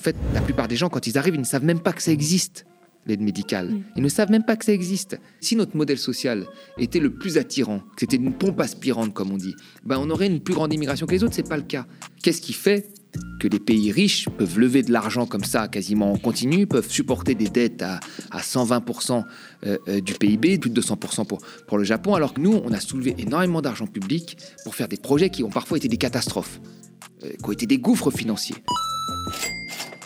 En fait, la plupart des gens, quand ils arrivent, ils ne savent même pas que ça existe, l'aide médicale. Ils ne savent même pas que ça existe. Si notre modèle social était le plus attirant, que c'était une pompe aspirante, comme on dit, ben on aurait une plus grande immigration que les autres. C'est pas le cas. Qu'est-ce qui fait que les pays riches peuvent lever de l'argent comme ça quasiment en continu, peuvent supporter des dettes à, à 120% euh, euh, du PIB, plus de 200% pour, pour le Japon, alors que nous, on a soulevé énormément d'argent public pour faire des projets qui ont parfois été des catastrophes, euh, qui ont été des gouffres financiers.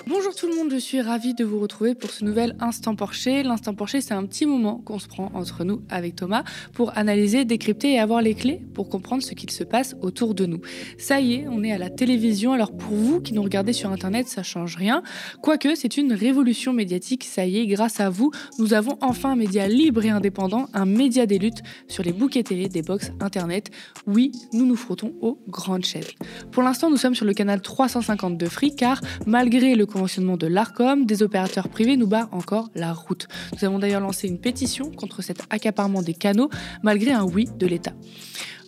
Bonjour tout le monde, je suis ravie de vous retrouver pour ce nouvel Instant Porcher. L'Instant Porcher, c'est un petit moment qu'on se prend entre nous avec Thomas pour analyser, décrypter et avoir les clés pour comprendre ce qu'il se passe autour de nous. Ça y est, on est à la télévision, alors pour vous qui nous regardez sur Internet, ça change rien. Quoique, c'est une révolution médiatique, ça y est, grâce à vous, nous avons enfin un média libre et indépendant, un média des luttes sur les bouquets télé des box Internet. Oui, nous nous frottons aux grandes chaînes. Pour l'instant, nous sommes sur le canal 352 Free, car malgré le conventionnement de l'ARCOM, des opérateurs privés nous barrent encore la route. Nous avons d'ailleurs lancé une pétition contre cet accaparement des canaux, malgré un oui de l'État.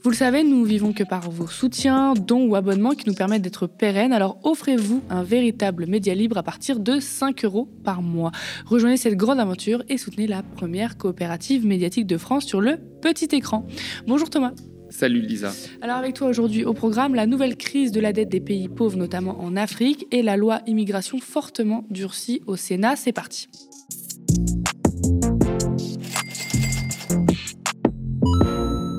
Vous le savez, nous vivons que par vos soutiens, dons ou abonnements qui nous permettent d'être pérennes. Alors offrez-vous un véritable média libre à partir de 5 euros par mois. Rejoignez cette grande aventure et soutenez la première coopérative médiatique de France sur le petit écran. Bonjour Thomas. Salut Lisa. Alors avec toi aujourd'hui au programme, la nouvelle crise de la dette des pays pauvres, notamment en Afrique, et la loi immigration fortement durcie au Sénat. C'est parti.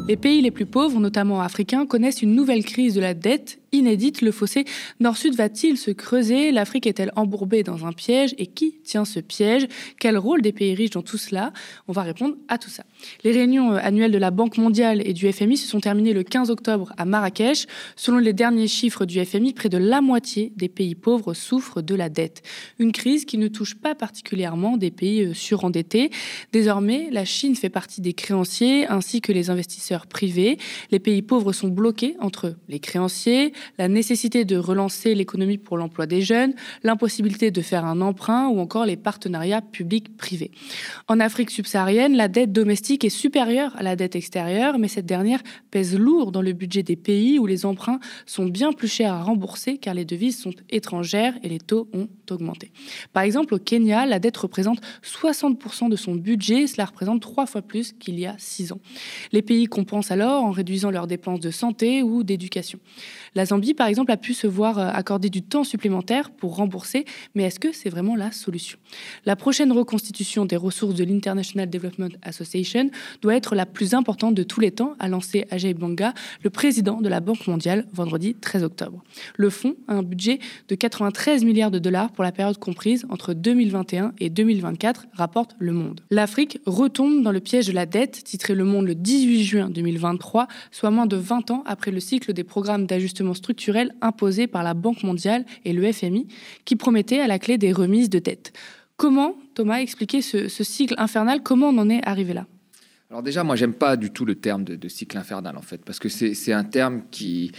Les pays les plus pauvres, notamment africains, connaissent une nouvelle crise de la dette inédite. Le fossé nord-sud va-t-il se creuser? L'Afrique est-elle embourbée dans un piège? Et qui tient ce piège? Quel rôle des pays riches dans tout cela? On va répondre à tout ça. Les réunions euh, annuelles de la Banque mondiale et du FMI se sont terminées le 15 octobre à Marrakech. Selon les derniers chiffres du FMI, près de la moitié des pays pauvres souffrent de la dette. Une crise qui ne touche pas particulièrement des pays euh, surendettés. Désormais, la Chine fait partie des créanciers ainsi que les investisseurs privés. Les pays pauvres sont bloqués entre les créanciers, la nécessité de relancer l'économie pour l'emploi des jeunes, l'impossibilité de faire un emprunt ou encore les partenariats publics-privés. En Afrique subsaharienne, la dette domestique est supérieure à la dette extérieure, mais cette dernière pèse lourd dans le budget des pays où les emprunts sont bien plus chers à rembourser car les devises sont étrangères et les taux ont augmenté. Par exemple, au Kenya, la dette représente 60% de son budget, cela représente trois fois plus qu'il y a six ans. Les pays compensent alors en réduisant leurs dépenses de santé ou d'éducation. Zambie, par exemple, a pu se voir euh, accorder du temps supplémentaire pour rembourser, mais est-ce que c'est vraiment la solution? La prochaine reconstitution des ressources de l'International Development Association doit être la plus importante de tous les temps, a lancé Ajay Banga, le président de la Banque mondiale, vendredi 13 octobre. Le fonds a un budget de 93 milliards de dollars pour la période comprise entre 2021 et 2024, rapporte Le Monde. L'Afrique retombe dans le piège de la dette, titré Le Monde le 18 juin 2023, soit moins de 20 ans après le cycle des programmes d'ajustement structurel imposés par la Banque mondiale et le FMI, qui promettaient à la clé des remises de dette. Comment, Thomas, expliquer ce, cycle infernal? Comment on en est arrivé là? Alors déjà, moi, j'aime pas du tout le terme de, cycle infernal, en fait, parce que c'est un terme qui,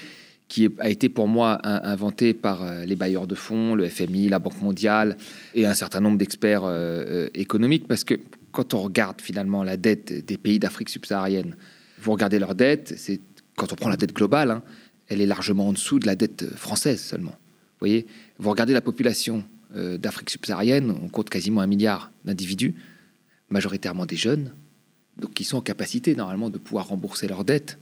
a été pour moi inventé par euh, les bailleurs de fonds, le FMI, la Banque mondiale et un certain nombre d'experts euh, euh, économiques, parce que quand on regarde finalement la dette des pays d'Afrique subsaharienne, vous regardez leur dette, c'est quand on prend la dette globale, hein, elle est largement en dessous de la dette française seulement. Vous voyez, vous regardez la population euh, d'Afrique subsaharienne, on compte quasiment un milliard d'individus, majoritairement des jeunes, donc qui sont en capacité normalement de pouvoir rembourser leurs dettes.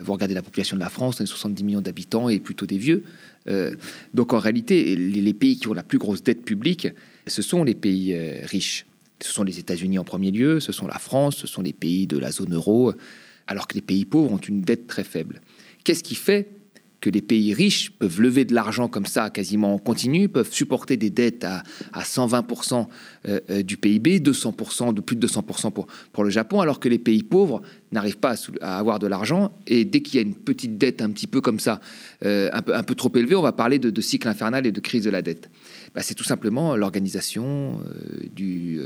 Vous regardez la population de la France, on est 70 millions d'habitants et plutôt des vieux. Euh, donc en réalité, les, pays qui ont la plus grosse dette publique, ce sont les pays euh, riches. Ce sont les États-Unis en premier lieu, ce sont la France, ce sont les pays de la zone euro, alors que les pays pauvres ont une dette très faible. Qu'est-ce qui fait que les pays riches peuvent lever de l'argent comme ça quasiment en continu, peuvent supporter des dettes à, à 120% euh, euh, du PIB, 200%, de plus de 200% pour, pour le Japon, alors que les pays pauvres n'arrivent pas à, avoir de l'argent. Et dès qu'il y a une petite dette un petit peu comme ça, euh, un, peu, un peu trop élevée, on va parler de, cycle infernal et de crise de la dette. Bah, c'est tout simplement l'organisation du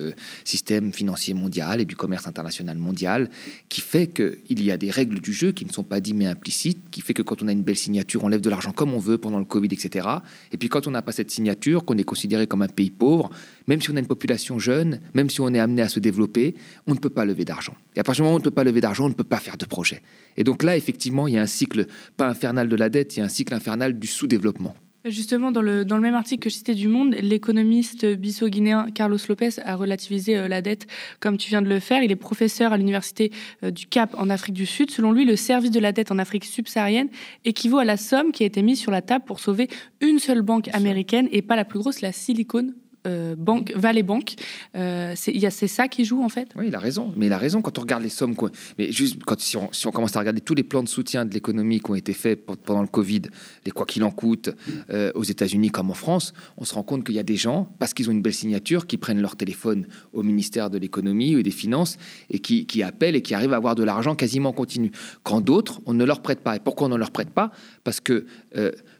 système financier mondial et du commerce international mondial qui fait qu'il y a des règles du jeu qui ne sont pas dites mais implicites, qui fait que quand on a une belle signature, on lève de l'argent comme on veut pendant le Covid, etc. Et puis quand on n'a pas cette signature, qu'on est considéré comme un pays pauvre, même si on a une population jeune, même si on est amené à se développer, on ne peut pas lever d'argent. Et à partir du moment où on ne peut pas lever d'argent, on ne peut pas faire de projet. Et donc là, effectivement, il y a un cycle, pas infernal de la dette, il y a un cycle infernal du sous-développement. Justement, dans le, dans le même article que je citais du Monde, l'économiste bisso-guinéen Carlos Lopez a relativisé euh, la dette comme tu viens de le faire. Il est professeur à l'université euh, du Cap en Afrique du Sud. Selon lui, le service de la dette en Afrique subsaharienne équivaut à la somme qui a été mise sur la table pour sauver une seule banque américaine et pas la plus grosse, la Silicon euh, banque, Valley Bank. Euh, c'est ça qui joue en fait? Oui, il a raison. Mais il a raison quand on regarde les sommes. Quoi. Mais juste quand, si, on, commence à regarder tous les plans de soutien de l'économie qui ont été faits pendant le Covid, les quoi qu'il en coûte, euh, aux États-Unis comme en France, on se rend compte qu'il y a des gens, parce qu'ils ont une belle signature, qui prennent leur téléphone au ministère de l'économie ou des finances et qui, qui appellent et qui arrivent à avoir de l'argent quasiment continu. Quand d'autres, on ne leur prête pas. Et pourquoi on ne leur prête pas? Parce que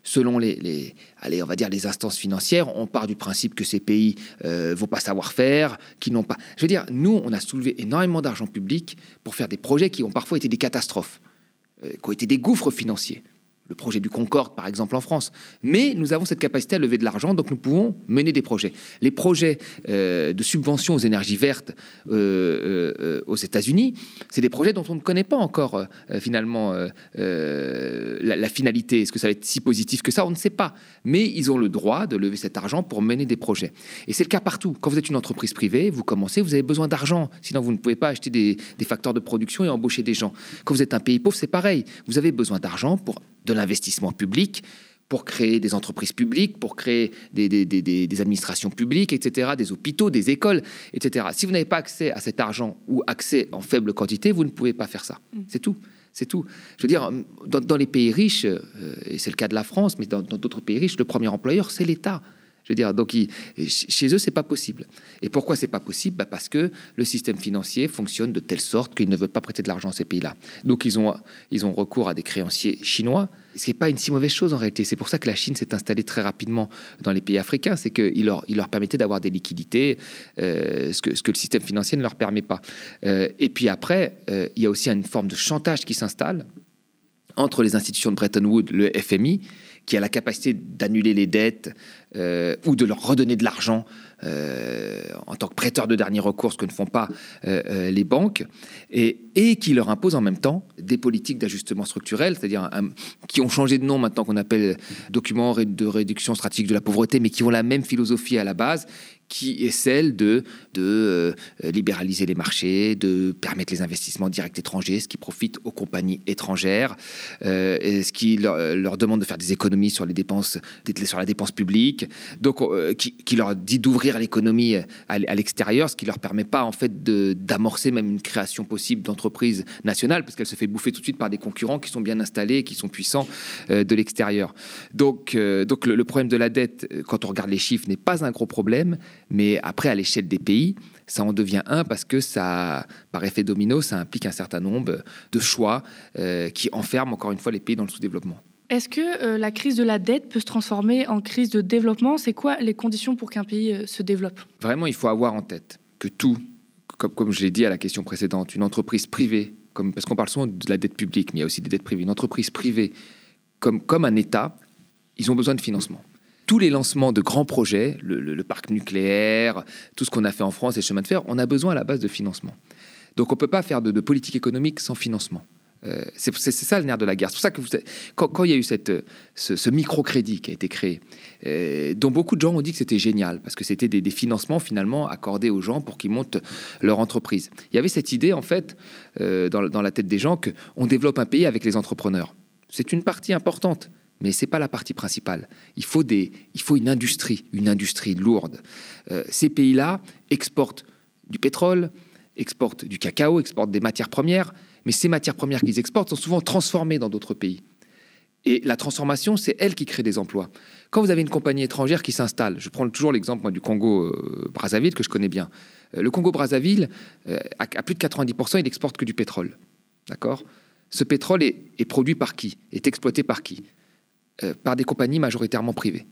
selon les, allez, on va dire les instances financières, on part du principe que ces pays euh, vont pas savoir faire, qui n'ont pas. Je veux dire, nous, on a soulevé énormément d'argent public pour faire des projets qui ont parfois été des catastrophes, euh, qui ont été des gouffres financiers le projet du Concorde, par exemple, en France. Mais nous avons cette capacité à lever de l'argent, donc nous pouvons mener des projets. Les projets euh, de subvention aux énergies vertes euh, euh, aux États-Unis, c'est des projets dont on ne connaît pas encore finalement la, finalité. Est-ce que ça va être si positif que ça? On ne sait pas. Mais ils ont le droit de lever cet argent pour mener des projets. Et c'est le cas partout. Quand vous êtes une entreprise privée, vous commencez, vous avez besoin d'argent. Sinon, vous ne pouvez pas acheter des facteurs de production et embaucher des gens. Quand vous êtes un pays pauvre, c'est pareil. Vous avez besoin d'argent pour de l'investissement public pour créer des entreprises publiques, pour créer des, des, administrations publiques, etc., des hôpitaux, des écoles, etc. Si vous n'avez pas accès à cet argent ou accès en faible quantité, vous ne pouvez pas faire ça. Mm. C'est tout. C'est tout. Je veux dire, dans, les pays riches, euh, et c'est le cas de la France, mais dans d'autres pays riches, le premier employeur, c'est l'État. Je veux dire, donc chez eux, c'est pas possible. Et pourquoi c'est pas possible? Bah Parce que le système financier fonctionne de telle sorte qu'ils ne veulent pas prêter de l'argent à ces pays-là. Donc ils ont, ils ont recours à des créanciers chinois, ce n'est pas une si mauvaise chose en réalité. C'est pour ça que la Chine s'est installée très rapidement dans les pays africains, c'est qu'il leur, il leur permettait d'avoir des liquidités, euh, ce, que, ce que le système financier ne leur permet pas. Euh, et puis après, euh, il y a aussi une forme de chantage qui s'installe entre les institutions de Bretton Woods, le FMI, qui a la capacité d'annuler les dettes euh, ou de leur redonner de l'argent euh, en tant que prêteur de dernier recours, ce que ne font pas euh, les banques, et, qui leur impose en même temps des politiques d'ajustement structurel, c'est-à-dire qui ont changé de nom maintenant qu'on appelle documents de réduction stratégique de la pauvreté, mais qui ont la même philosophie à la base, qui est celle de, de euh, libéraliser les marchés, de permettre les investissements directs étrangers, ce qui profite aux compagnies étrangères, euh, ce qui leur, demande de faire des économies sur les dépenses, sur la dépense publique, donc euh, qui, leur dit d'ouvrir l'économie à, l'extérieur, ce qui leur permet pas en fait d'amorcer même une création possible d'entreprises nationales, parce qu'elle se fait bouffer tout de suite par des concurrents qui sont bien installés, qui sont puissants de l'extérieur. Donc, donc le problème de la dette, quand on regarde les chiffres, n'est pas un gros problème mais après, à l'échelle des pays, ça en devient un parce que ça, par effet domino, ça implique un certain nombre de choix euh, qui enferment encore une fois les pays dans le sous-développement. Est-ce que euh, la crise de la dette peut se transformer en crise de développement? C'est quoi les conditions pour qu'un pays euh, se développe? Vraiment, il faut avoir en tête que tout, comme, comme je l'ai dit à la question précédente, une entreprise privée, comme, parce qu'on parle souvent de la dette publique, mais il y a aussi des dettes privées, une entreprise privée comme, comme un État, ils ont besoin de financement tous les lancements de grands projets, le, parc nucléaire, tout ce qu'on a fait en France, les chemins de fer, on a besoin à la base de financement. Donc on ne peut pas faire de, politique économique sans financement. Euh, c'est ça le nerf de la guerre. C'est pour ça que vous, quand, il y a eu cette, ce, microcrédit qui a été créé, euh, dont beaucoup de gens ont dit que c'était génial, parce que c'était des, financements finalement accordés aux gens pour qu'ils montent leur entreprise. Il y avait cette idée en fait euh, dans, dans, la tête des gens qu'on développe un pays avec les entrepreneurs. C'est une partie importante mais c'est pas la partie principale. Il faut, des, il faut une industrie, une industrie lourde. Euh, ces pays-là exportent du pétrole, exportent du cacao, exportent des matières premières, mais ces matières premières qu'ils exportent sont souvent transformées dans d'autres pays. Et la transformation, c'est elle qui crée des emplois. Quand vous avez une compagnie étrangère qui s'installe, je prends toujours l'exemple du Congo-Brazzaville que je connais bien. Euh, le Congo-Brazzaville, euh, à plus de 90%, il n'exporte que du pétrole. D'accord? Ce pétrole est produit par qui? Est exploité par qui? Euh, par des compagnies majoritairement privées.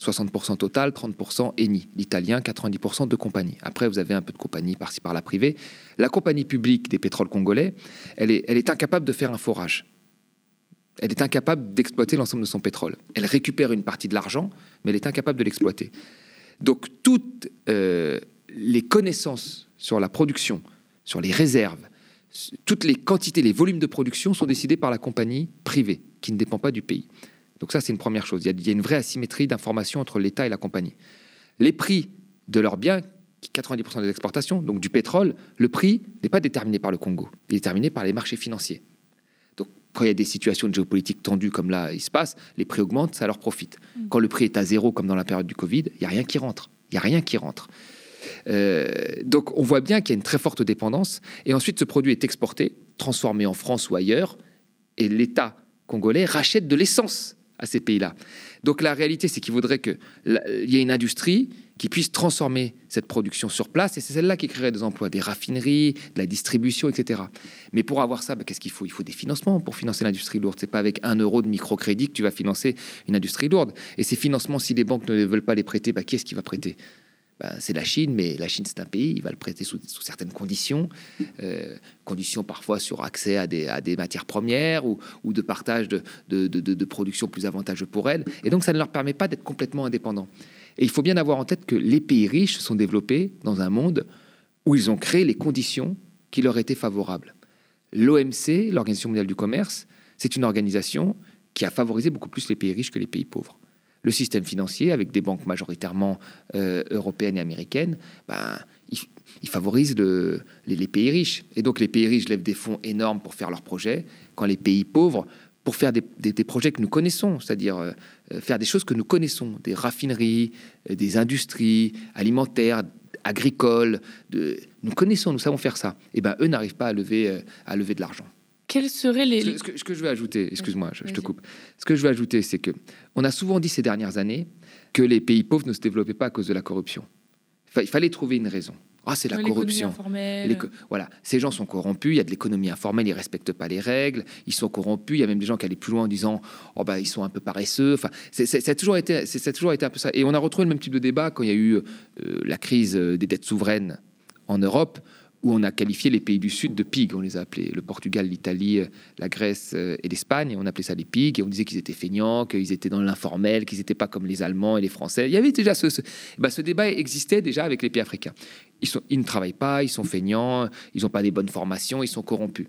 60% total, 30% ENI. L'italien, 90% de compagnies. Après, vous avez un peu de compagnies par-ci par-là privées. La compagnie publique des pétroles congolais, elle est, elle est incapable de faire un forage. Elle est incapable d'exploiter l'ensemble de son pétrole. Elle récupère une partie de l'argent, mais elle est incapable de l'exploiter. Donc toutes euh, les connaissances sur la production, sur les réserves, toutes les quantités, les volumes de production sont décidés par la compagnie privée, qui ne dépend pas du pays. Donc ça, c'est une première chose. Il y, a, une vraie asymétrie d'information entre l'État et la compagnie. Les prix de leurs biens, 90% des exportations, donc du pétrole, le prix n'est pas déterminé par le Congo, il est déterminé par les marchés financiers. Donc quand il y a des situations de géopolitique tendues comme là il se passe, les prix augmentent, ça leur profite. Mm. Quand le prix est à zéro comme dans la période du Covid, il n'y a rien qui rentre. Il n'y a rien qui rentre. Euh, donc on voit bien qu'il y a une très forte dépendance. Et ensuite, ce produit est exporté, transformé en France ou ailleurs, et l'État congolais rachète de l'essence à ces pays-là. Donc la réalité, c'est qu'il faudrait qu'il y ait une industrie qui puisse transformer cette production sur place, et c'est celle-là qui créerait des emplois, des raffineries, de la distribution, etc. Mais pour avoir ça, bah, qu'est-ce qu'il faut? Il faut des financements pour financer l'industrie lourde. C'est pas avec un euro de microcrédit que tu vas financer une industrie lourde. Et ces financements, si les banques ne veulent pas les prêter, bah, qui est-ce qui va prêter? Ben, c'est la Chine, mais la Chine, c'est un pays, il va le prêter sous, certaines conditions, euh, conditions parfois sur accès à des, matières premières ou, de partage de, de, de, production plus avantageux pour elles. Et donc, ça ne leur permet pas d'être complètement indépendants. Et il faut bien avoir en tête que les pays riches sont développés dans un monde où ils ont créé les conditions qui leur étaient favorables. L'OMC, l'Organisation mondiale du commerce, c'est une organisation qui a favorisé beaucoup plus les pays riches que les pays pauvres le système financier, avec des banques majoritairement euh, européennes et américaines, ben, il, favorise les, pays riches. Et donc les pays riches lèvent des fonds énormes pour faire leurs projets, quand les pays pauvres, pour faire des, projets que nous connaissons, c'est-à-dire euh, faire des choses que nous connaissons, des raffineries, euh, des industries alimentaires, agricoles, de, nous connaissons, nous savons faire ça. Et ben eux n'arrivent pas à lever de l'argent. Quels seraient les... Ce, que, je veux ajouter, excuse-moi, je, te coupe. Ce que je veux ajouter, c'est que on a souvent dit ces dernières années que les pays pauvres ne se développaient pas à cause de la corruption. Il fallait trouver une raison. Ah, c'est la corruption. voilà, ces gens sont corrompus. Il y a de l'économie informelle, ils respectent pas les règles. Ils sont corrompus. Il y a même des gens qui allaient plus loin en disant, oh bah ils sont un peu paresseux. Enfin, ça a toujours été, c'est toujours été un peu ça. Et on a retrouvé le même type de débat quand il y a eu euh, la crise des dettes souveraines en Europe où on a qualifié les pays du Sud de pigs, on les a appelés, le Portugal, l'Italie, la Grèce euh, et l'Espagne, on appelait ça des pigs, et on disait qu'ils étaient feignants, qu'ils étaient dans l'informel, qu'ils n'étaient pas comme les Allemands et les Français. Il y avait déjà ce, bah, ce débat existait déjà avec les pays africains. Ils, ne travaillent pas, ils sont feignants, ils n'ont pas des bonnes formations, ils sont corrompus.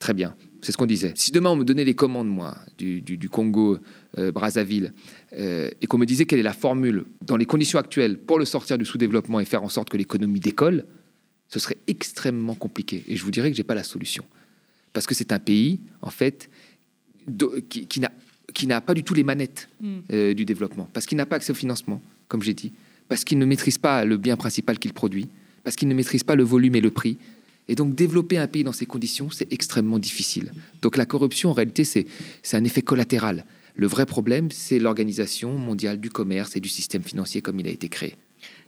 Très bien, c'est ce qu'on disait. Si demain on me donnait les commandes, moi, du, Congo, euh, Brazzaville, euh, et qu'on me disait quelle est la formule dans les conditions actuelles pour le sortir du sous-développement et faire en sorte que l'économie décolle, ce serait extrêmement compliqué. Et je vous dirais que je n'ai pas la solution. Parce que c'est un pays, en fait, qui, qui n'a pas du tout les manettes mm. euh, du développement, parce qu'il n'a pas accès au financement, comme j'ai dit, parce qu'il ne maîtrise pas le bien principal qu'il produit, parce qu'il ne maîtrise pas le volume et le prix. Et donc développer un pays dans ces conditions, c'est extrêmement difficile. Donc la corruption, en réalité, c'est un effet collatéral. Le vrai problème, c'est l'organisation mondiale du commerce et du système financier comme il a été créé.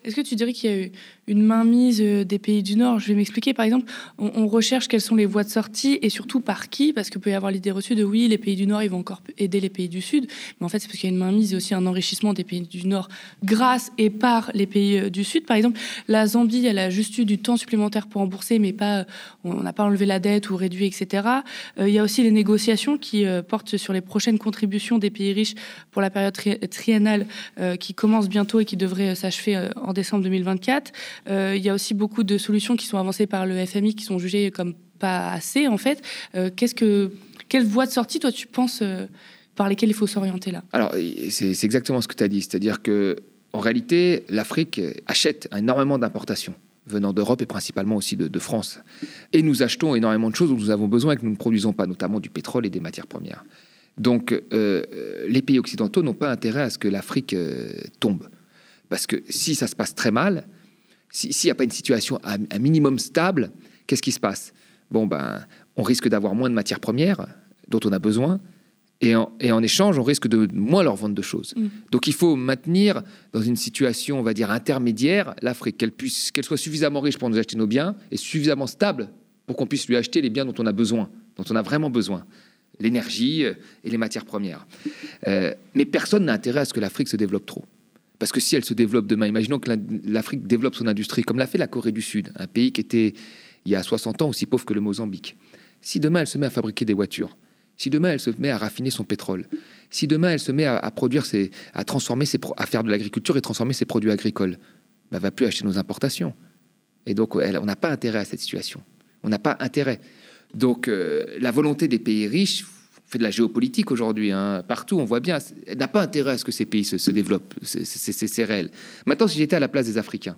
Est-ce que tu dirais qu'il y a eu une mainmise euh, des pays du Nord? Je vais m'expliquer. Par exemple, on, recherche quelles sont les voies de sortie et surtout par qui Parce que peut y avoir l'idée reçue de oui, les pays du Nord, ils vont encore aider les pays du Sud. Mais en fait, c'est parce qu'il y a une mainmise et aussi un enrichissement des pays du Nord grâce et par les pays euh, du Sud. Par exemple, la Zambie, elle a juste eu du temps supplémentaire pour rembourser, mais pas, euh, on n'a pas enlevé la dette ou réduit, etc. il y a aussi les négociations qui portent sur les prochaines contributions des pays riches pour la période triennale qui commence bientôt et qui devrait s'achever en décembre 2024. Euh, il y a aussi beaucoup de solutions qui sont avancées par le FMI qui sont jugées comme pas assez en fait. Euh, qu'est-ce que quelle voie de sortie toi tu penses euh, par lesquelles il faut s'orienter là? Alors c'est exactement ce que tu as dit, c'est-à-dire que en réalité l'Afrique achète énormément d'importations venant d'Europe et principalement aussi de, France. Et nous achetons énormément de choses dont nous avons besoin et que nous ne produisons pas, notamment du pétrole et des matières premières. Donc les pays occidentaux n'ont pas intérêt à ce que l'Afrique tombe. Parce que si ça se passe très mal, s'il n'y a pas une situation à, un minimum stable, qu'est-ce qui se passe? Bon, ben, on risque d'avoir moins de matières premières dont on a besoin, et en, et en, échange, on risque de moins leur vendre de choses. Mm. Donc il faut maintenir dans une situation, on va dire, intermédiaire, l'Afrique, qu'elle puisse, qu'elle soit suffisamment riche pour nous acheter nos biens, et suffisamment stable pour qu'on puisse lui acheter les biens dont on a besoin, dont on a vraiment besoin l'énergie euh, et les matières premières. Euh, mais personne n'a intérêt à ce que l'Afrique se développe trop. Parce que si elle se développe demain, imaginons que l'Afrique développe son industrie, comme l'a fait la Corée du Sud, un pays qui était, il y a 60 ans, aussi pauvre que le Mozambique. Si demain elle se met à fabriquer des voitures, si demain elle se met à raffiner son pétrole, si demain elle se met à, produire, ses, à transformer, ses, à faire de l'agriculture et transformer ses produits agricoles, bah, va plus acheter nos importations. Et donc, elle, on n'a pas intérêt à cette situation. On n'a pas intérêt. Donc, euh, la volonté des pays riches, fait de la géopolitique aujourd'hui. Hein. Partout, on voit bien. Elle n'a pas intérêt à ce que ces pays se, développent. C'est réel. Maintenant, si j'étais à la place des Africains,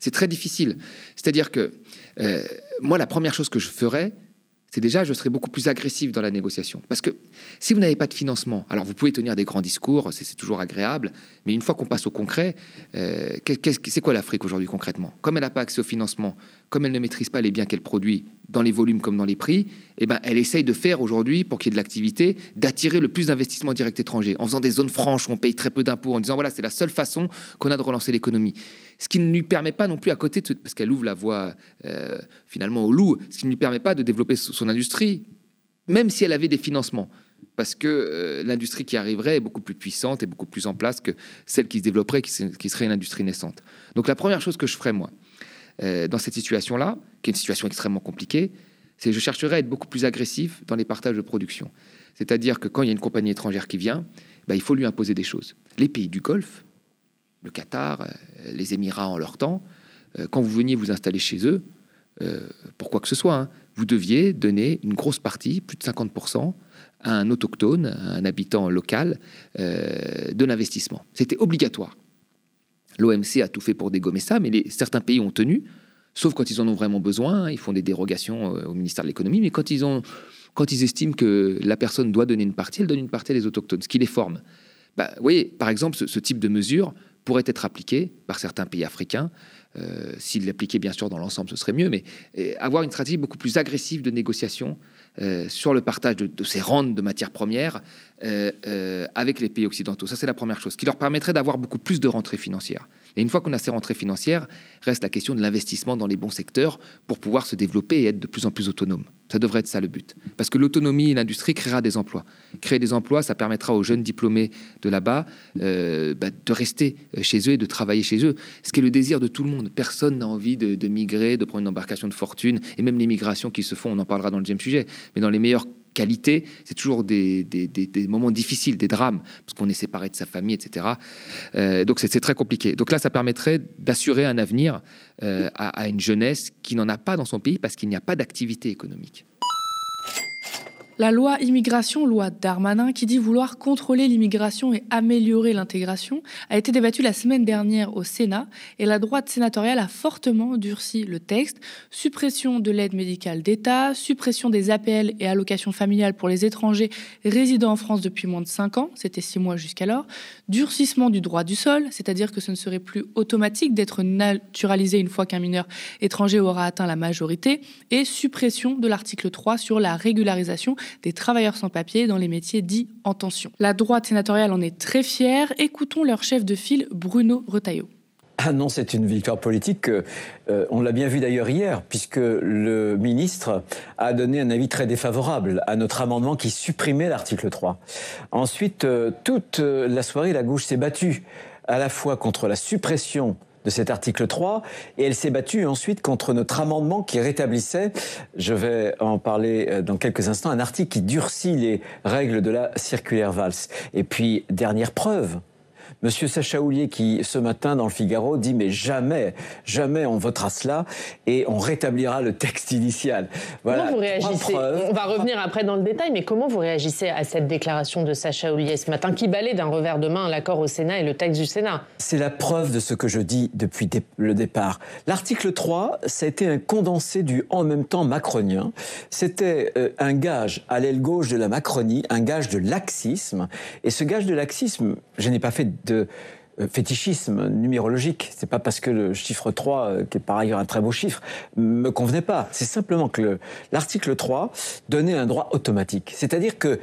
c'est très difficile. C'est-à-dire que euh, moi, la première chose que je ferais, c'est déjà, je serais beaucoup plus agressif dans la négociation. Parce que si vous n'avez pas de financement, alors vous pouvez tenir des grands discours, c'est toujours agréable, mais une fois qu'on passe au concret, euh, c'est quoi l'Afrique aujourd'hui concrètement? Comme elle n'a pas accès au financement, comme elle ne maîtrise pas les biens qu'elle produit dans les volumes comme dans les prix, eh ben, elle essaye de faire aujourd'hui, pour qu'il y ait de l'activité, d'attirer le plus d'investissements directs étrangers, en faisant des zones franches où on paye très peu d'impôts, en disant voilà, c'est la seule façon qu'on a de relancer l'économie. Ce qui ne lui permet pas non plus à côté, de, parce qu'elle ouvre la voie euh, finalement au loup, ce qui ne lui permet pas de développer son industrie, même si elle avait des financements parce que euh, l'industrie qui arriverait est beaucoup plus puissante et beaucoup plus en place que celle qui se développerait, qui, serait une industrie naissante. Donc la première chose que je ferais, moi, euh, dans cette situation-là, qui est une situation extrêmement compliquée, c'est que je chercherais à être beaucoup plus agressif dans les partages de production. C'est-à-dire que quand il y a une compagnie étrangère qui vient, bah, il faut lui imposer des choses. Les pays du Golfe, le Qatar, euh, les Émirats en leur temps, euh, quand vous veniez vous installer chez eux, pour quoi que ce soit, hein, vous deviez donner une grosse partie, plus de 50%, à un autochtone, à un habitant local, de l'investissement. C'était obligatoire. L'OMC a tout fait pour dégommer ça, mais certains pays ont tenu, sauf quand ils en ont vraiment besoin. Ils font des dérogations euh, au ministère de l'économie, mais quand ils, ont, quand ils estiment que la personne doit donner une partie, elle donne une partie à les autochtones, ce qui les forme. Bah, vous voyez, par exemple, ce, type de mesure pourrait être appliqué par certains pays africains. Euh, S'ils l'appliquaient bien sûr dans l'ensemble, ce serait mieux, mais euh, avoir une stratégie beaucoup plus agressive de négociation euh, sur le partage de, ces rentes de matières premières euh, euh, avec les pays occidentaux. Ça, c'est la première chose, qui leur permettrait d'avoir beaucoup plus de rentrées financières. Et une fois qu'on a ces rentrées financières, reste la question de l'investissement dans les bons secteurs pour pouvoir se développer et être de plus en plus autonome. Ça devrait être ça le but. Parce que l'autonomie et l'industrie créera des emplois. Créer des emplois, ça permettra aux jeunes diplômés de là-bas bah, de rester chez eux et de travailler chez eux. Ce qui est le désir de tout le monde. Personne n'a envie de, de migrer, de prendre une embarcation de fortune. Et même les migrations qui se font, on en parlera dans le deuxième sujet mais dans les meilleures qualités, c'est toujours des, moments difficiles, des drames, parce qu'on est séparé de sa famille, etc. Euh, donc c'est très compliqué. Donc là, ça permettrait d'assurer un avenir euh, à, une jeunesse qui n'en a pas dans son pays parce qu'il n'y a pas d'activité économique. La loi immigration, loi Darmanin, qui dit vouloir contrôler l'immigration et améliorer l'intégration, a été débattue la semaine dernière au Sénat et la droite sénatoriale a fortement durci le texte. Suppression de l'aide médicale d'État, suppression des APL et allocations familiales pour les étrangers résidant en France depuis moins de 5 ans, c'était 6 mois jusqu'alors, durcissement du droit du sol, c'est-à-dire que ce ne serait plus automatique d'être naturalisé une fois qu'un mineur étranger aura atteint la majorité, et suppression de l'article 3 sur la régularisation des travailleurs sans papier dans les métiers dits en tension. La droite sénatoriale en est très fière. Écoutons leur chef de file, Bruno Retailleau. Ah non, c'est une victoire politique. Euh, on l'a bien vu d'ailleurs hier, puisque le ministre a donné un avis très défavorable à notre amendement qui supprimait l'article 3. Ensuite, euh, toute la soirée, la gauche s'est battue à la fois contre la suppression de cet article 3 et elle s'est battue ensuite contre notre amendement qui rétablissait, je vais en parler euh, dans quelques instants, un article qui durcit les règles de la circulaire Valls. Et puis, dernière preuve, Monsieur Sacha Houlier qui, ce matin, dans le Figaro, dit mais jamais, jamais on votera cela et on rétablira le texte initial. Voilà. Comment vous réagissez On va revenir après dans le détail, mais comment vous réagissez à cette déclaration de Sacha Houlier ce matin qui balait d'un revers de main l'accord au Sénat et le texte du Sénat? C'est la preuve de ce que je dis depuis le départ. L'article 3, ça a été un condensé du en même temps macronien. C'était euh, un gage à l'aile gauche de la Macronie, un gage de laxisme. Et ce gage de laxisme, je n'ai pas fait de euh, fétichisme numérologique. C'est pas parce que le chiffre 3, euh, qui est par ailleurs un très beau chiffre, me convenait pas. C'est simplement que l'article 3 donnait un droit automatique. C'est-à-dire que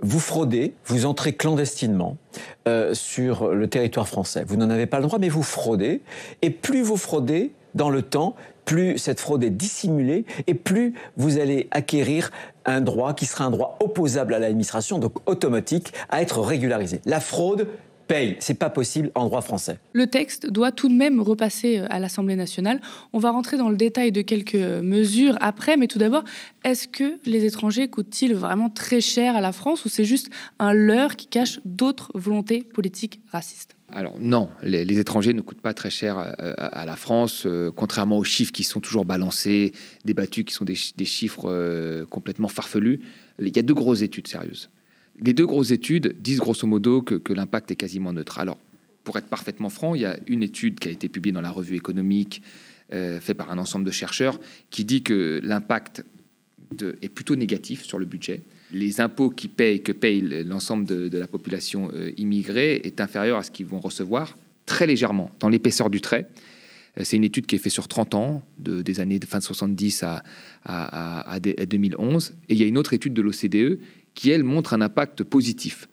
vous fraudez, vous entrez clandestinement euh, sur le territoire français. Vous n'en avez pas le droit, mais vous fraudez. Et plus vous fraudez dans le temps, plus cette fraude est dissimulée et plus vous allez acquérir un droit qui sera un droit opposable à l'administration, donc automatique, à être régularisé. La fraude, paye. C'est pas possible en droit français. Le texte doit tout de même repasser euh, à l'Assemblée nationale. On va rentrer dans le détail de quelques mesures après, mais tout d'abord, est-ce que les étrangers coûtent-ils vraiment très cher à la France ou c'est juste un leurre qui cache d'autres volontés politiques racistes? Alors non, les, étrangers ne coûtent pas très cher euh, à, la France, euh, contrairement aux chiffres qui sont toujours balancés, débattus, qui sont des, chiffres complètement farfelus. Il y a deux grosses études sérieuses les deux grosses études disent grosso modo que, l'impact est quasiment neutre. Alors, pour être parfaitement franc, il y a une étude qui a été publiée dans la revue économique, euh, faite par un ensemble de chercheurs, qui dit que l'impact est plutôt négatif sur le budget. Les impôts qui payent, que paye l'ensemble de, la population euh, immigrée est inférieur à ce qu'ils vont recevoir, très légèrement, dans l'épaisseur du trait. Euh, c'est une étude qui est faite sur 30 ans, de, des années de fin de 70 à, à, à 2011. Et il y a une autre étude de l'OCDE qui, elle, montre un impact positif.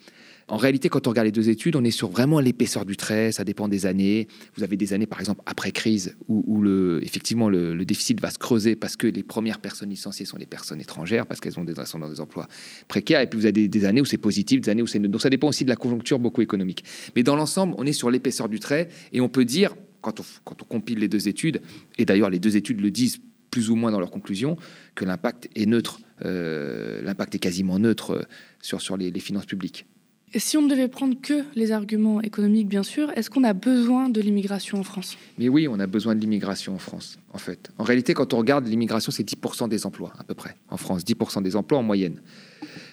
En réalité, quand on regarde les deux études, on est sur vraiment l'épaisseur du trait, ça dépend des années. Vous avez des années, par exemple, après crise, où, le, effectivement le, déficit va se creuser parce que les premières personnes licenciées sont les personnes étrangères, parce qu'elles ont des, sont dans des emplois précaires. Et puis vous avez des, années où c'est positif, des années où c'est... Donc ça dépend aussi de la conjoncture beaucoup économique. Mais dans l'ensemble, on est sur l'épaisseur du trait et on peut dire, quand on, quand on compile les deux études, et d'ailleurs les deux études le disent plus ou moins dans leur conclusion, que l'impact est neutre. Euh, l'impact est quasiment neutre euh, sur, sur les, finances publiques. Et si on ne devait prendre que les arguments économiques, bien sûr, est-ce qu'on a besoin de l'immigration en France? Mais oui, on a besoin de l'immigration en France, en fait. En réalité, quand on regarde l'immigration, c'est 10% des emplois, à peu près, en France, 10% des emplois en moyenne.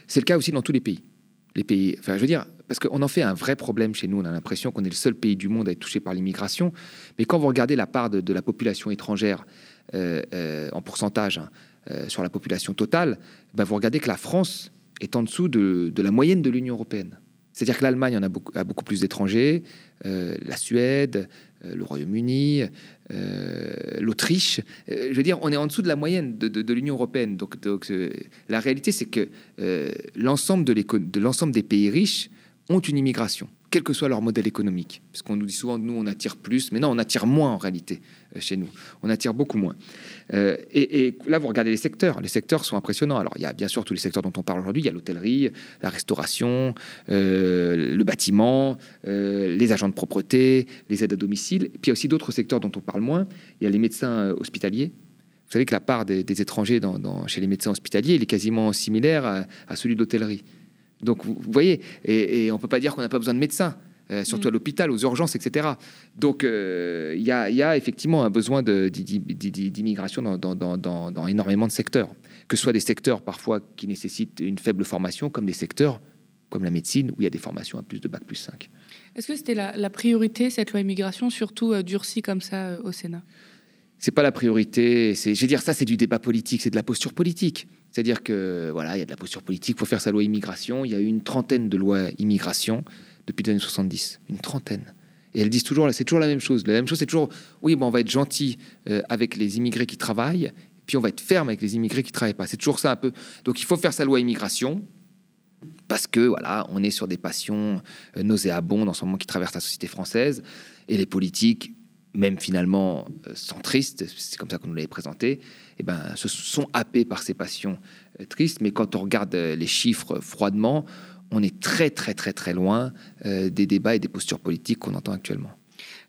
C'est le cas aussi dans tous les pays. Les pays, enfin, je veux dire, parce qu'on en fait un vrai problème chez nous. On a l'impression qu'on est le seul pays du monde à être touché par l'immigration. Mais quand vous regardez la part de, la population étrangère en pourcentage hein, euh, sur la population totale, ben vous regardez que la France est en dessous de, la moyenne de l'Union européenne. C'est-à-dire que l'Allemagne en a beaucoup, plus d'étrangers, euh, la Suède, euh, le Royaume-Uni, l'Autriche. je veux dire, on est en dessous de la moyenne de, l'Union européenne. Donc, donc la réalité, c'est que l'ensemble de l'ensemble des pays riches ont une immigration quel que soit leur modèle économique. Parce qu'on nous dit souvent, nous, on attire plus, mais non, on attire moins en réalité euh, chez nous. On attire beaucoup moins. Euh, et, là, vous regardez les secteurs. Les secteurs sont impressionnants. Alors, il y a bien sûr tous les secteurs dont on parle aujourd'hui. Il y a l'hôtellerie, la restauration, euh, le bâtiment, les agents de propreté, les aides à domicile. Et puis, il y a aussi d'autres secteurs dont on parle moins. Il y a les médecins hospitaliers. Vous savez que la part des, étrangers dans, chez les médecins hospitaliers, il est quasiment similaire à, à celui de l'hôtellerie. Donc, vous, voyez, et, on ne peut pas dire qu'on n'a pas besoin de médecins. Euh, surtout à mm. l'hôpital, aux urgences, etc. Donc, euh, il y, a effectivement un besoin d'immigration dans, énormément de secteurs, que ce soit des secteurs parfois qui nécessitent une faible formation, comme des secteurs comme la médecine, où il y a des formations à plus de bac plus 5. Est-ce que c'était la, priorité, cette loi immigration, surtout euh, durcie comme ça au Sénat? C'est pas la priorité. Je veux dire, ça, c'est du débat politique, c'est de la posture politique. C'est-à-dire que voilà, il y a de la posture politique pour faire sa loi immigration. Il y a eu une trentaine de lois immigration depuis les années 70, une trentaine. Et elles disent toujours, c'est toujours la même chose. La même chose, c'est toujours, oui, bon, on va être gentil euh, avec les immigrés qui travaillent, puis on va être ferme avec les immigrés qui travaillent pas. C'est toujours ça un peu. Donc il faut faire sa loi immigration parce que voilà, on est sur des passions euh, nauséabondes en ce moment qui traversent la société française et les politiques même finalement euh, centristes, c'est comme ça qu'on nous l'avait présenté, eh ben, se sont happés par ces passions euh, tristes. Mais quand on regarde euh, les chiffres froidement, on est très très très très loin des débats et des postures politiques qu'on entend actuellement.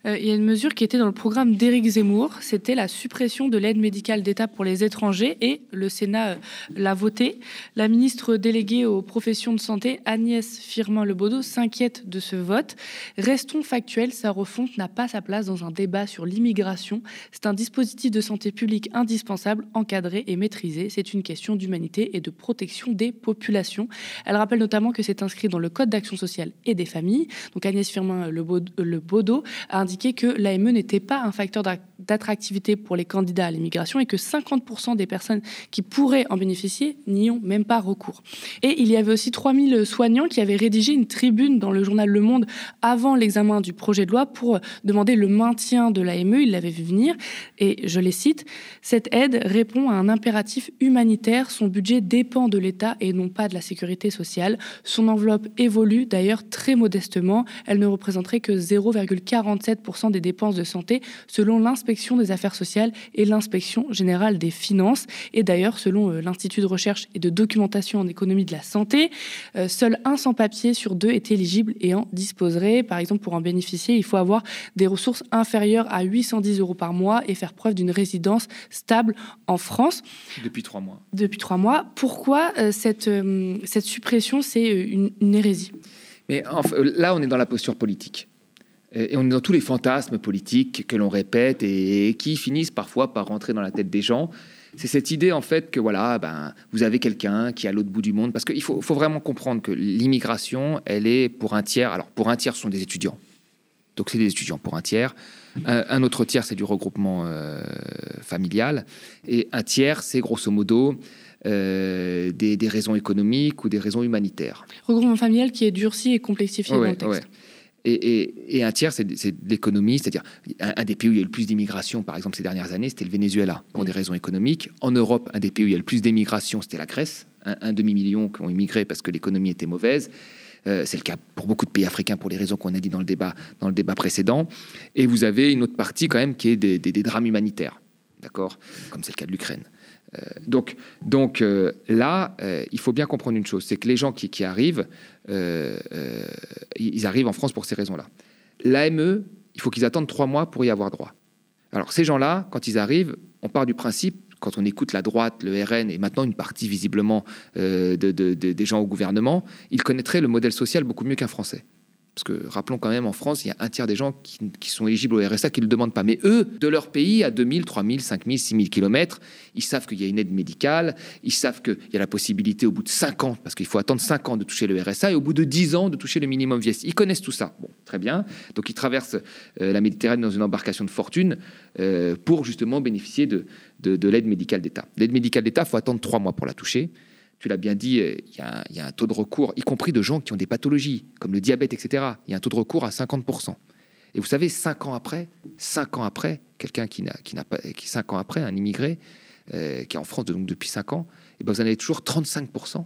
Euh, il y a une mesure qui était dans le programme d'Éric Zemmour, c'était la suppression de l'aide médicale d'État pour les étrangers et le Sénat euh, l'a voté. La ministre déléguée aux professions de santé, Agnès Firmin-Lebaudot, s'inquiète de ce vote. Restons factuels, sa refonte n'a pas sa place dans un débat sur l'immigration. C'est un dispositif de santé publique indispensable, encadré et maîtrisé. C'est une question d'humanité et de protection des populations. Elle rappelle notamment que c'est inscrit dans le Code d'action sociale et des familles. Donc Agnès Firmin-Lebaudot a indiqué que l'AME n'était pas un facteur d'attractivité pour les candidats à l'immigration et que 50% des personnes qui pourraient en bénéficier n'y ont même pas recours. Et il y avait aussi 3000 soignants qui avaient rédigé une tribune dans le journal Le Monde avant l'examen du projet de loi pour demander le maintien de l'AME. Ils l'avaient vu venir et je les cite, cette aide répond à un impératif humanitaire. Son budget dépend de l'État et non pas de la sécurité sociale. Son enveloppe évolue d'ailleurs très modestement. Elle ne représenterait que 0,47 des dépenses de santé selon l'inspection des affaires sociales et l'inspection générale des finances. Et d'ailleurs, selon euh, l'Institut de recherche et de documentation en économie de la santé, euh, seul un sans-papier sur deux est éligible et en disposerait. Par exemple, pour en bénéficier, il faut avoir des ressources inférieures à 810 euros par mois et faire preuve d'une résidence stable en France. Depuis trois mois. Depuis trois mois. Pourquoi euh, cette, cette suppression, c'est une, une hérésie? Mais là, on est dans la posture politique. Et on est dans tous les fantasmes politiques que l'on répète et qui finissent parfois par rentrer dans la tête des gens. C'est cette idée en fait que voilà, ben, vous avez quelqu'un qui est à l'autre bout du monde. Parce qu'il faut, faut, vraiment comprendre que l'immigration, elle est pour un tiers. Alors pour un tiers, ce sont des étudiants. Donc c'est des étudiants pour un tiers. Un, autre tiers, c'est du regroupement euh, familial. Et un tiers, c'est grosso modo euh, des, des, raisons économiques ou des raisons humanitaires. Regroupement familial qui est durci et complexifié dans le texte. Et, un tiers, c'est de l'économie, c'est-à-dire un, des pays où il y a le plus d'immigration, par exemple, ces dernières années, c'était le Venezuela, pour des raisons économiques. En Europe, un des pays où il y a le plus d'immigration, c'était la Grèce, un, demi-million qui ont immigré parce que l'économie était mauvaise. Euh, c'est le cas pour beaucoup de pays africains pour les raisons qu'on a dit dans le débat, dans le débat précédent. Et vous avez une autre partie quand même qui est des, des drames humanitaires, d'accord? Comme c'est le cas de l'Ukraine. Euh, donc, donc euh, là, euh, il faut bien comprendre une chose, c'est que les gens qui, arrivent, ils arrivent en France pour ces raisons-là. L'AME, il faut qu'ils attendent trois mois pour y avoir droit. Alors ces gens-là, quand ils arrivent, on part du principe, quand on écoute la droite, le RN et maintenant une partie visiblement des gens au gouvernement, ils connaîtraient le modèle social beaucoup mieux qu'un Français. Parce que rappelons quand même, en France, il y a un tiers des gens qui, sont éligibles au RSA qui ne le demandent pas. Mais eux, de leur pays, à 2000, 3000, 5000, 6000 kilomètres, ils savent qu'il y a une aide médicale, ils savent qu'il y a la possibilité au bout de 5 ans, parce qu'il faut attendre 5 ans de toucher le RSA, et au bout de 10 ans de toucher le minimum vieillesse. Ils connaissent tout ça. Bon, très bien. Donc ils traversent euh, la Méditerranée dans une embarcation de fortune euh, pour justement bénéficier de, de l'aide médicale d'État. L'aide médicale d'État, il faut attendre 3 mois pour la toucher tu l'as bien dit, euh, il y, a un taux de recours, y compris de gens qui ont des pathologies, comme le diabète, etc. Il y a un taux de recours à 50%. Et vous savez, cinq ans après, cinq ans après, quelqu'un qui n'a, pas, cinq ans après, un immigré euh, qui est en France depuis cinq ans, et eh ben vous en avez toujours 35%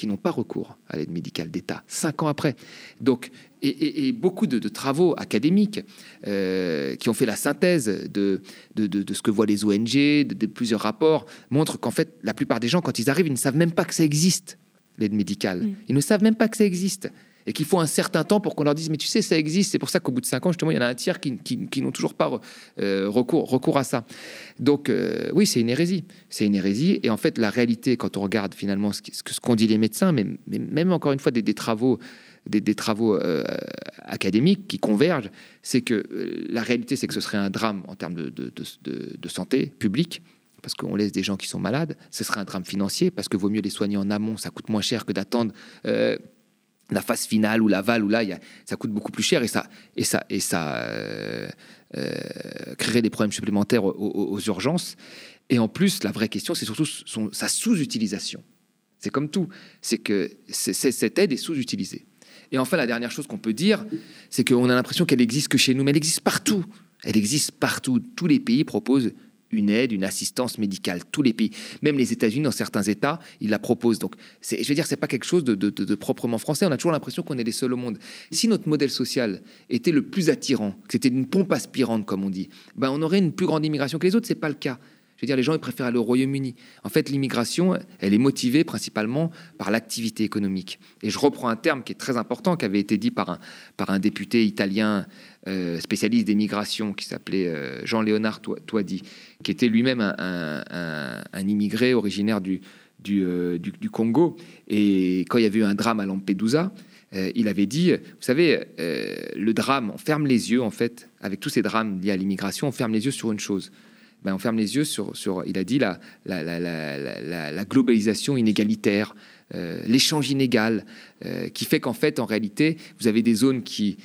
qui n'ont pas recours à l'aide médicale d'État, cinq ans après. Donc, et, beaucoup de, travaux académiques euh, qui ont fait la synthèse de, de, ce que voient les ONG, de, plusieurs rapports, montrent qu'en fait, la plupart des gens, quand ils arrivent, ils ne savent même pas que ça existe, l'aide médicale. Mm. Ils ne savent même pas que ça existe et qu'il faut un certain temps pour qu'on leur dise mais tu sais ça existe c'est pour ça qu'au bout de cinq ans justement il y en a un tiers qui, n'ont toujours pas euh, recours, à ça. Donc euh, oui c'est une hérésie. C'est une hérésie et en fait la réalité quand on regarde finalement ce, ce qu'ont dit les médecins mais, même encore une fois des, travaux des, travaux euh, académiques qui convergent c'est que la réalité c'est que ce serait un drame en termes de santé publique parce qu'on laisse des gens qui sont malades, ce serait un drame financier, parce que vaut mieux les soigner en amont, ça coûte moins cher que d'attendre la phase finale ou l'aval, où là, y a, ça coûte beaucoup plus cher et ça, et ça, et ça euh, euh, créerait des problèmes supplémentaires aux, urgences. Et en plus, la vraie question, c'est surtout son, sa sous-utilisation. C'est comme tout, c'est que cette aide est sous-utilisée. Et enfin, la dernière chose qu'on peut dire, c'est qu'on a l'impression qu'elle existe que chez nous, mais elle existe partout. Elle existe partout. Tous les pays proposent une aide, une assistance médicale. Tous les pays, même les États-Unis, dans certains États, ils la proposent. Donc, je veux dire, c'est pas quelque chose de, proprement français. On a toujours l'impression qu'on est les seuls au monde. Si notre modèle social était le plus attirant, que c'était une pompe aspirante, comme on dit, ben on aurait une plus grande immigration que les autres. C'est pas le cas. Je veux dire, les gens ils préfèrent aller au Royaume-Uni. En fait, l'immigration, elle est motivée principalement par l'activité économique. Et je reprends un terme qui est très important, qui avait été dit par un, par un député italien euh, spécialiste des migrations, qui s'appelait euh, Jean-Léonard Toadi, qui était lui-même un, immigré originaire du, euh, du, Congo. Et quand il y avait eu un drame à Lampedusa, il avait dit, vous savez, le drame, on ferme les yeux, en fait, avec tous ces drames liés à l'immigration, on ferme les yeux sur une chose ben, on ferme les yeux sur, il a dit, la, globalisation inégalitaire, l'échange inégal, qui fait qu'en fait, en réalité, vous avez des zones qui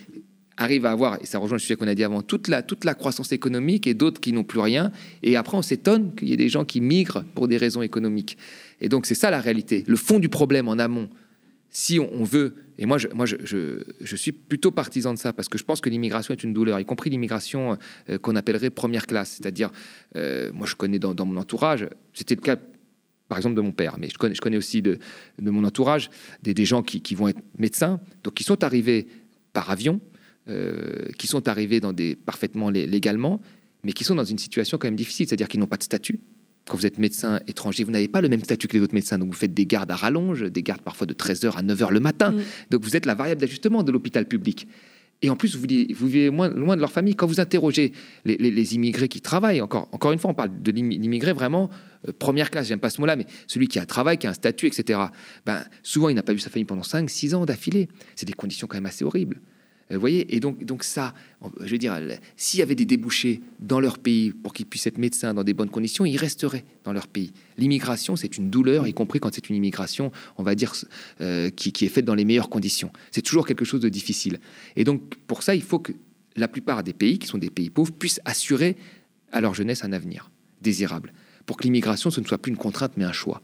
arrivent à avoir, et ça rejoint le sujet qu'on a dit avant, toute la, toute la croissance économique et d'autres qui n'ont plus rien. Et après, on s'étonne qu'il y ait des gens qui migrent pour des raisons économiques. Et donc, c'est ça la réalité. Le fond du problème en amont, si on veut, et moi, je, moi je, je, suis plutôt partisan de ça, parce que je pense que l'immigration est une douleur, y compris l'immigration euh, qu'on appellerait première classe. C'est-à-dire, euh, moi je connais dans, mon entourage, c'était le cas par exemple de mon père, mais je connais, je connais aussi de, de mon entourage des, des gens qui, qui, vont être médecins, donc qui sont arrivés par avion, euh, qui sont arrivés dans des, parfaitement légalement, mais qui sont dans une situation quand même difficile, c'est-à-dire qu'ils n'ont pas de statut. Quand vous êtes médecin étranger, vous n'avez pas le même statut que les autres médecins. Donc vous faites des gardes à rallonge, des gardes parfois de 13h à 9h le matin. Mm. Donc vous êtes la variable d'ajustement de l'hôpital public. Et en plus, vous, vivez loin, loin de leur famille. Quand vous interrogez les, immigrés qui travaillent, encore, encore une fois, on parle de l'immigré vraiment euh, première classe, j'aime pas ce mot-là, mais celui qui a un travail, qui a un statut, etc. Ben, souvent, il n'a pas vu sa famille pendant 5, 6 ans d'affilée. C'est des conditions quand même assez horribles. Vous voyez Et donc, donc ça, je veux dire, s'il y avait des débouchés dans leur pays pour qu'ils puissent être médecins dans des bonnes conditions, ils resteraient dans leur pays. L'immigration, c'est une douleur, y compris quand c'est une immigration, on va dire, euh, qui, qui est faite dans les meilleures conditions. C'est toujours quelque chose de difficile. Et donc, pour ça, il faut que la plupart des pays, qui sont des pays pauvres, puissent assurer à leur jeunesse un avenir désirable. Pour que l'immigration, ce ne soit plus une contrainte, mais un choix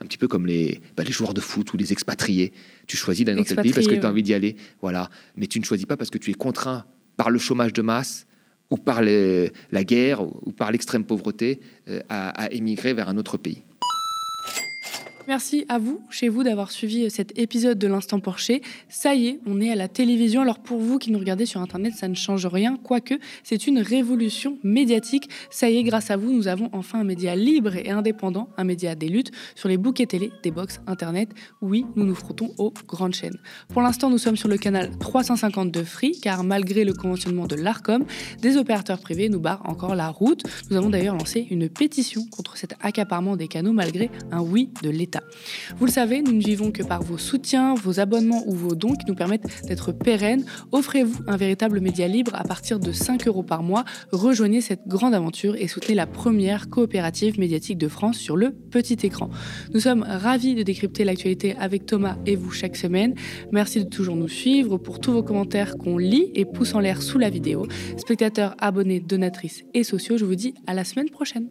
un petit peu comme les, bah, les joueurs de foot ou les expatriés. Tu choisis d'aller dans tel pays parce que tu as envie d'y aller. Voilà. Mais tu ne choisis pas parce que tu es contraint par le chômage de masse ou par la guerre ou par l'extrême pauvreté euh, à émigrer vers un autre pays. Merci à vous, chez vous, d'avoir suivi cet épisode de l'Instant Porcher. Ça y est, on est à la télévision. Alors pour vous qui nous regardez sur Internet, ça ne change rien, quoique c'est une révolution médiatique. Ça y est, grâce à vous, nous avons enfin un média libre et indépendant, un média des luttes sur les bouquets télé, des box Internet. Oui, nous nous frottons aux grandes chaînes. Pour l'instant, nous sommes sur le canal 352 Free, car malgré le conventionnement de l'ARCOM, des opérateurs privés nous barrent encore la route. Nous avons d'ailleurs lancé une pétition contre cet accaparement des canaux malgré un oui de Vous le savez, nous ne vivons que par vos soutiens, vos abonnements ou vos dons qui nous permettent d'être pérennes. Offrez-vous un véritable média libre à partir de 5 euros par mois. Rejoignez cette grande aventure et soutenez la première coopérative médiatique de France sur le petit écran. Nous sommes ravis de décrypter l'actualité avec Thomas et vous chaque semaine. Merci de toujours nous suivre pour tous vos commentaires qu'on lit et pousse en l'air sous la vidéo. Spectateurs, abonnés, donatrices et sociaux, je vous dis à la semaine prochaine.